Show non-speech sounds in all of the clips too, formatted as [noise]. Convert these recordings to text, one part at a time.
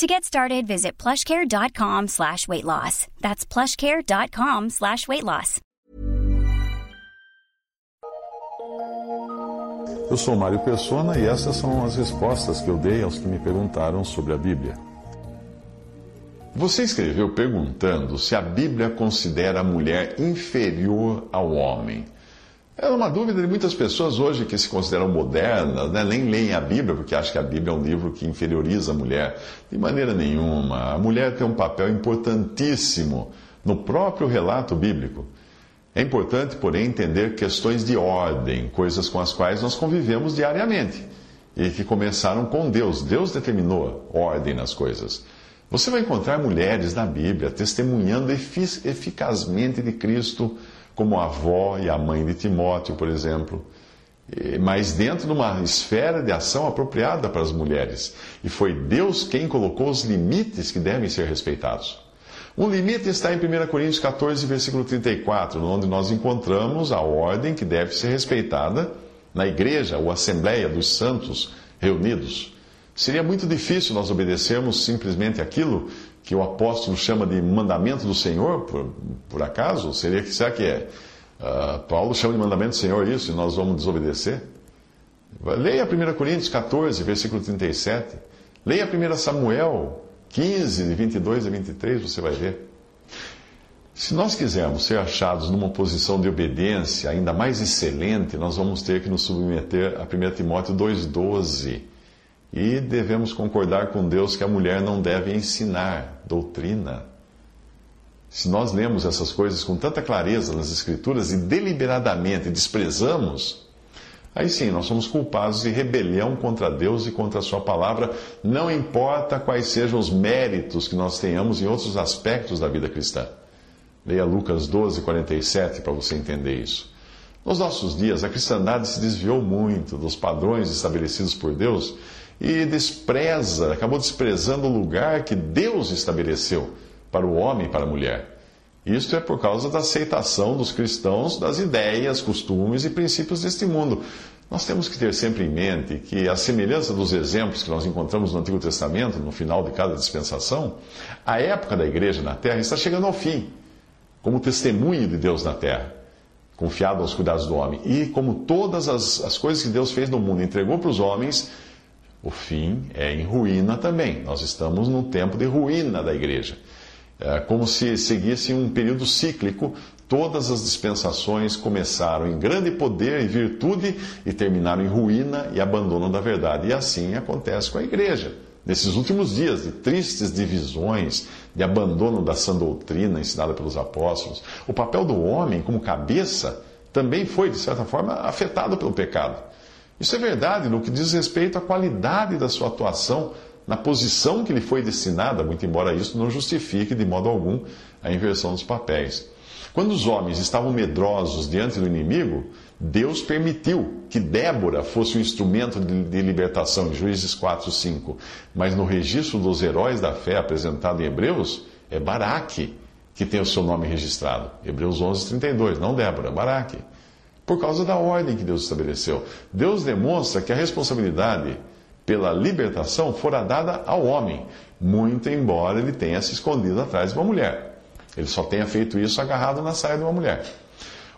To get started, visit plushcare.com slash weight loss. That's plushcare.com slash weight loss. Eu sou Mário Persona e essas são as respostas que eu dei aos que me perguntaram sobre a Bíblia. Você escreveu perguntando se a Bíblia considera a mulher inferior ao homem. É uma dúvida de muitas pessoas hoje que se consideram modernas, né? nem leem a Bíblia porque acham que a Bíblia é um livro que inferioriza a mulher. De maneira nenhuma. A mulher tem um papel importantíssimo no próprio relato bíblico. É importante, porém, entender questões de ordem, coisas com as quais nós convivemos diariamente e que começaram com Deus. Deus determinou ordem nas coisas. Você vai encontrar mulheres na Bíblia testemunhando eficazmente de Cristo, como a avó e a mãe de Timóteo, por exemplo, mas dentro de uma esfera de ação apropriada para as mulheres. E foi Deus quem colocou os limites que devem ser respeitados. Um limite está em 1 Coríntios 14, versículo 34, onde nós encontramos a ordem que deve ser respeitada na igreja ou assembleia dos santos reunidos. Seria muito difícil nós obedecermos simplesmente aquilo que o apóstolo chama de mandamento do Senhor, por, por acaso? Seria, será que é? Uh, Paulo chama de mandamento do Senhor isso e nós vamos desobedecer? Leia 1 Coríntios 14, versículo 37. Leia 1 Samuel 15, de 22 a 23, você vai ver. Se nós quisermos ser achados numa posição de obediência ainda mais excelente, nós vamos ter que nos submeter a 1 Timóteo 2,12. E devemos concordar com Deus que a mulher não deve ensinar doutrina. Se nós lemos essas coisas com tanta clareza nas Escrituras e deliberadamente desprezamos, Aí sim, nós somos culpados de rebelião contra Deus e contra a Sua palavra, não importa quais sejam os méritos que nós tenhamos em outros aspectos da vida cristã. Leia Lucas 12, 47 para você entender isso. Nos nossos dias, a cristandade se desviou muito dos padrões estabelecidos por Deus e despreza, acabou desprezando o lugar que Deus estabeleceu para o homem e para a mulher. Isto é por causa da aceitação dos cristãos das ideias, costumes e princípios deste mundo. Nós temos que ter sempre em mente que, a semelhança dos exemplos que nós encontramos no Antigo Testamento, no final de cada dispensação, a época da igreja na terra está chegando ao fim, como testemunho de Deus na terra, confiado aos cuidados do homem. E como todas as, as coisas que Deus fez no mundo entregou para os homens, o fim é em ruína também. Nós estamos num tempo de ruína da igreja. É como se seguisse um período cíclico. Todas as dispensações começaram em grande poder e virtude e terminaram em ruína e abandono da verdade. E assim acontece com a igreja. Nesses últimos dias de tristes divisões, de abandono da sã doutrina ensinada pelos apóstolos, o papel do homem como cabeça também foi, de certa forma, afetado pelo pecado. Isso é verdade no que diz respeito à qualidade da sua atuação na posição que lhe foi destinada, muito embora isso não justifique de modo algum a inversão dos papéis. Quando os homens estavam medrosos diante do inimigo, Deus permitiu que Débora fosse um instrumento de libertação, em Juízes 4, 5. Mas no registro dos heróis da fé apresentado em Hebreus, é Baraque que tem o seu nome registrado. Hebreus 11, 32, não Débora, Baraque. Por causa da ordem que Deus estabeleceu. Deus demonstra que a responsabilidade pela libertação fora dada ao homem, muito embora ele tenha se escondido atrás de uma mulher. Ele só tenha feito isso agarrado na saia de uma mulher.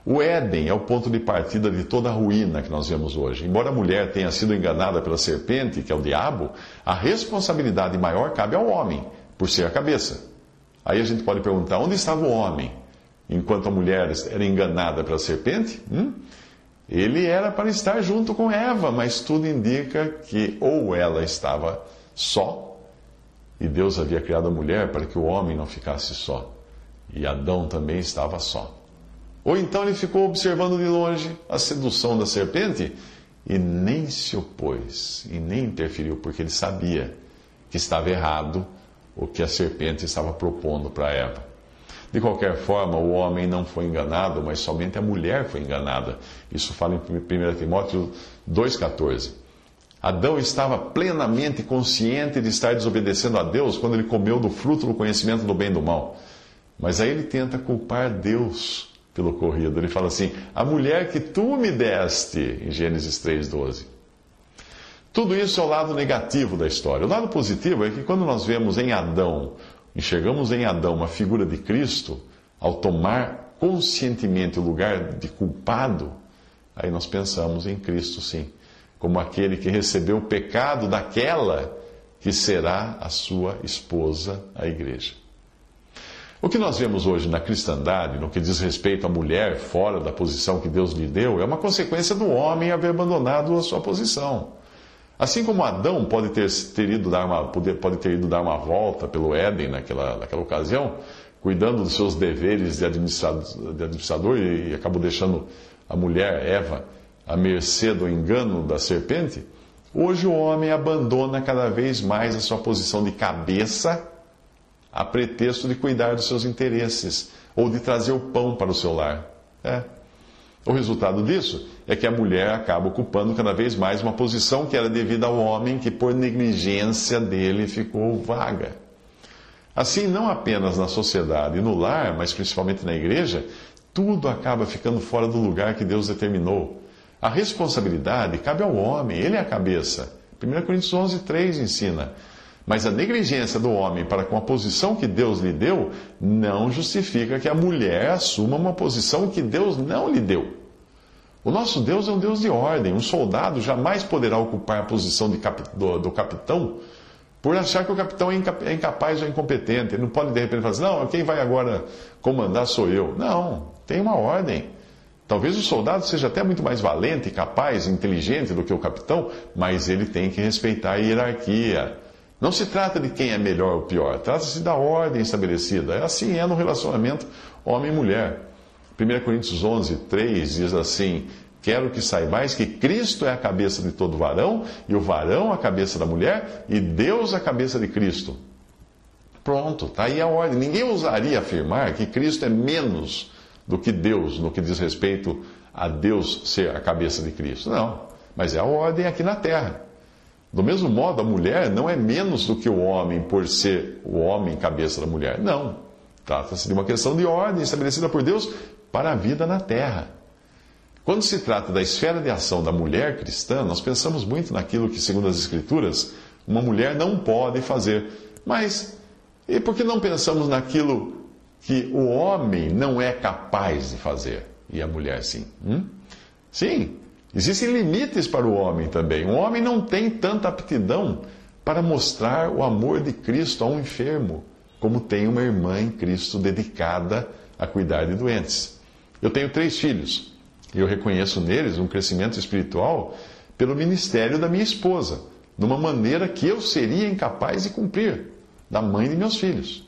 O Éden é o ponto de partida de toda a ruína que nós vemos hoje. Embora a mulher tenha sido enganada pela serpente, que é o diabo, a responsabilidade maior cabe ao homem, por ser a cabeça. Aí a gente pode perguntar: onde estava o homem enquanto a mulher era enganada pela serpente? Hum? Ele era para estar junto com Eva, mas tudo indica que ou ela estava só, e Deus havia criado a mulher para que o homem não ficasse só, e Adão também estava só. Ou então ele ficou observando de longe a sedução da serpente e nem se opôs, e nem interferiu, porque ele sabia que estava errado o que a serpente estava propondo para Eva. De qualquer forma, o homem não foi enganado, mas somente a mulher foi enganada. Isso fala em 1 Timóteo 2,14. Adão estava plenamente consciente de estar desobedecendo a Deus quando ele comeu do fruto do conhecimento do bem e do mal. Mas aí ele tenta culpar Deus pelo ocorrido. Ele fala assim: a mulher que tu me deste, em Gênesis 3,12. Tudo isso é o lado negativo da história. O lado positivo é que quando nós vemos em Adão, enxergamos em Adão uma figura de Cristo, ao tomar conscientemente o lugar de culpado, aí nós pensamos em Cristo sim, como aquele que recebeu o pecado daquela que será a sua esposa, a igreja. O que nós vemos hoje na cristandade, no que diz respeito à mulher fora da posição que Deus lhe deu, é uma consequência do homem haver abandonado a sua posição. Assim como Adão pode ter, ter ido dar uma, pode ter ido dar uma volta pelo Éden naquela, naquela ocasião, cuidando dos seus deveres de administrador, de administrador e, e acabou deixando a mulher, Eva, à mercê do engano da serpente, hoje o homem abandona cada vez mais a sua posição de cabeça a pretexto de cuidar dos seus interesses ou de trazer o pão para o seu lar. É. O resultado disso é que a mulher acaba ocupando cada vez mais uma posição que era devida ao homem, que por negligência dele ficou vaga. Assim, não apenas na sociedade e no lar, mas principalmente na igreja, tudo acaba ficando fora do lugar que Deus determinou. A responsabilidade cabe ao homem, ele é a cabeça. 1 Coríntios 11, 3 ensina. Mas a negligência do homem para com a posição que Deus lhe deu não justifica que a mulher assuma uma posição que Deus não lhe deu. O nosso Deus é um Deus de ordem. Um soldado jamais poderá ocupar a posição cap, do, do, capitão por achar que o capitão é, é incapaz ou incompetente. Ele não pode de repente falar assim: não, quem vai agora comandar sou eu. Não, tem uma ordem. Talvez o soldado seja até muito mais valente, capaz, inteligente do que o capitão, mas ele tem que respeitar a hierarquia. Não se trata de quem é melhor ou pior, trata-se da ordem estabelecida. Assim é no relacionamento homem e mulher. 1 Coríntios 11, 3 diz assim: Quero que saibais que Cristo é a cabeça de todo varão, e o varão a cabeça da mulher, e Deus a cabeça de Cristo. Pronto, está aí a ordem. Ninguém ousaria afirmar que Cristo é menos do que Deus no que diz respeito a Deus ser a cabeça de Cristo. Não, mas é a ordem aqui na terra. Do mesmo modo, a mulher não é menos do que o homem por ser o homem cabeça da mulher. Não. Trata-se de uma questão de ordem estabelecida por Deus para a vida na terra. Quando se trata da esfera de ação da mulher cristã, nós pensamos muito naquilo que, segundo as Escrituras, uma mulher não pode fazer. Mas, e por que não pensamos naquilo que o homem não é capaz de fazer e a mulher sim? Hum? Sim, Existem limites para o homem também. O homem não tem tanta aptidão para mostrar o amor de Cristo a um enfermo, como tem uma irmã em Cristo dedicada a cuidar de doentes. Eu tenho três filhos e eu reconheço neles um crescimento espiritual pelo ministério da minha esposa, de uma maneira que eu seria incapaz de cumprir, da mãe de meus filhos.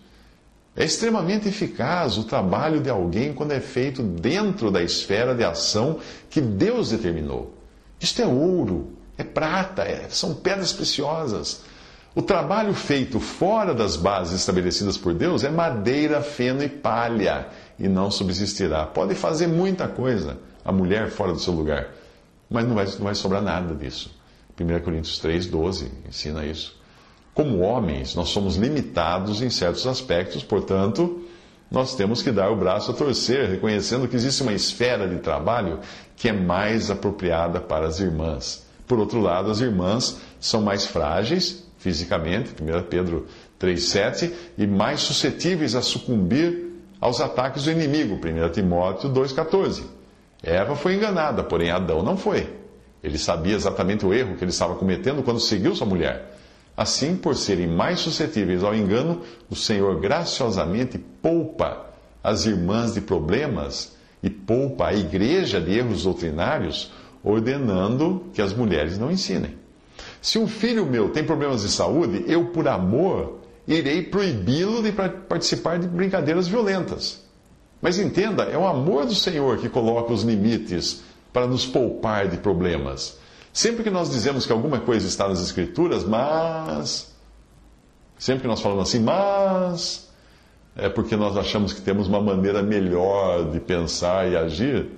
É extremamente eficaz o trabalho de alguém quando é feito dentro da esfera de ação que Deus determinou. Isto é ouro, é prata, é, são pedras preciosas. O trabalho feito fora das bases estabelecidas por Deus é madeira, feno e palha e não subsistirá. Pode fazer muita coisa a mulher fora do seu lugar, mas não vai, não vai sobrar nada disso. 1 Coríntios 3, 12 ensina isso. Como homens, nós somos limitados em certos aspectos, portanto, nós temos que dar o braço a torcer, reconhecendo que existe uma esfera de trabalho que é mais apropriada para as irmãs. Por outro lado, as irmãs são mais frágeis fisicamente, 1 Pedro 3,7, e mais suscetíveis a sucumbir aos ataques do inimigo, 1 Timóteo 2,14. Eva foi enganada, porém Adão não foi. Ele sabia exatamente o erro que ele estava cometendo quando seguiu sua mulher. Assim, por serem mais suscetíveis ao engano, o Senhor graciosamente poupa as irmãs de problemas e poupa a igreja de erros doutrinários, ordenando que as mulheres não ensinem. Se um filho meu tem problemas de saúde, eu, por amor, irei proibi-lo de participar de brincadeiras violentas. Mas entenda, é o amor do Senhor que coloca os limites para nos poupar de problemas. Sempre que nós dizemos que alguma coisa está nas Escrituras, mas. Sempre que nós falamos assim, mas. é porque nós achamos que temos uma maneira melhor de pensar e agir.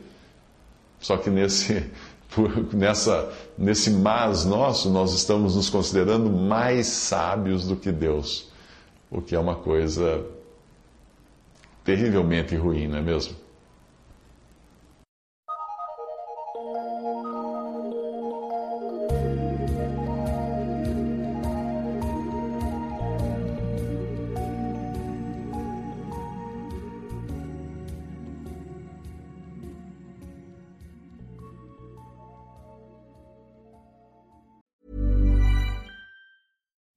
Só que nesse, [laughs] nessa, nesse mas nosso, nós estamos nos considerando mais sábios do que Deus, o que é uma coisa terrivelmente ruim, não é mesmo?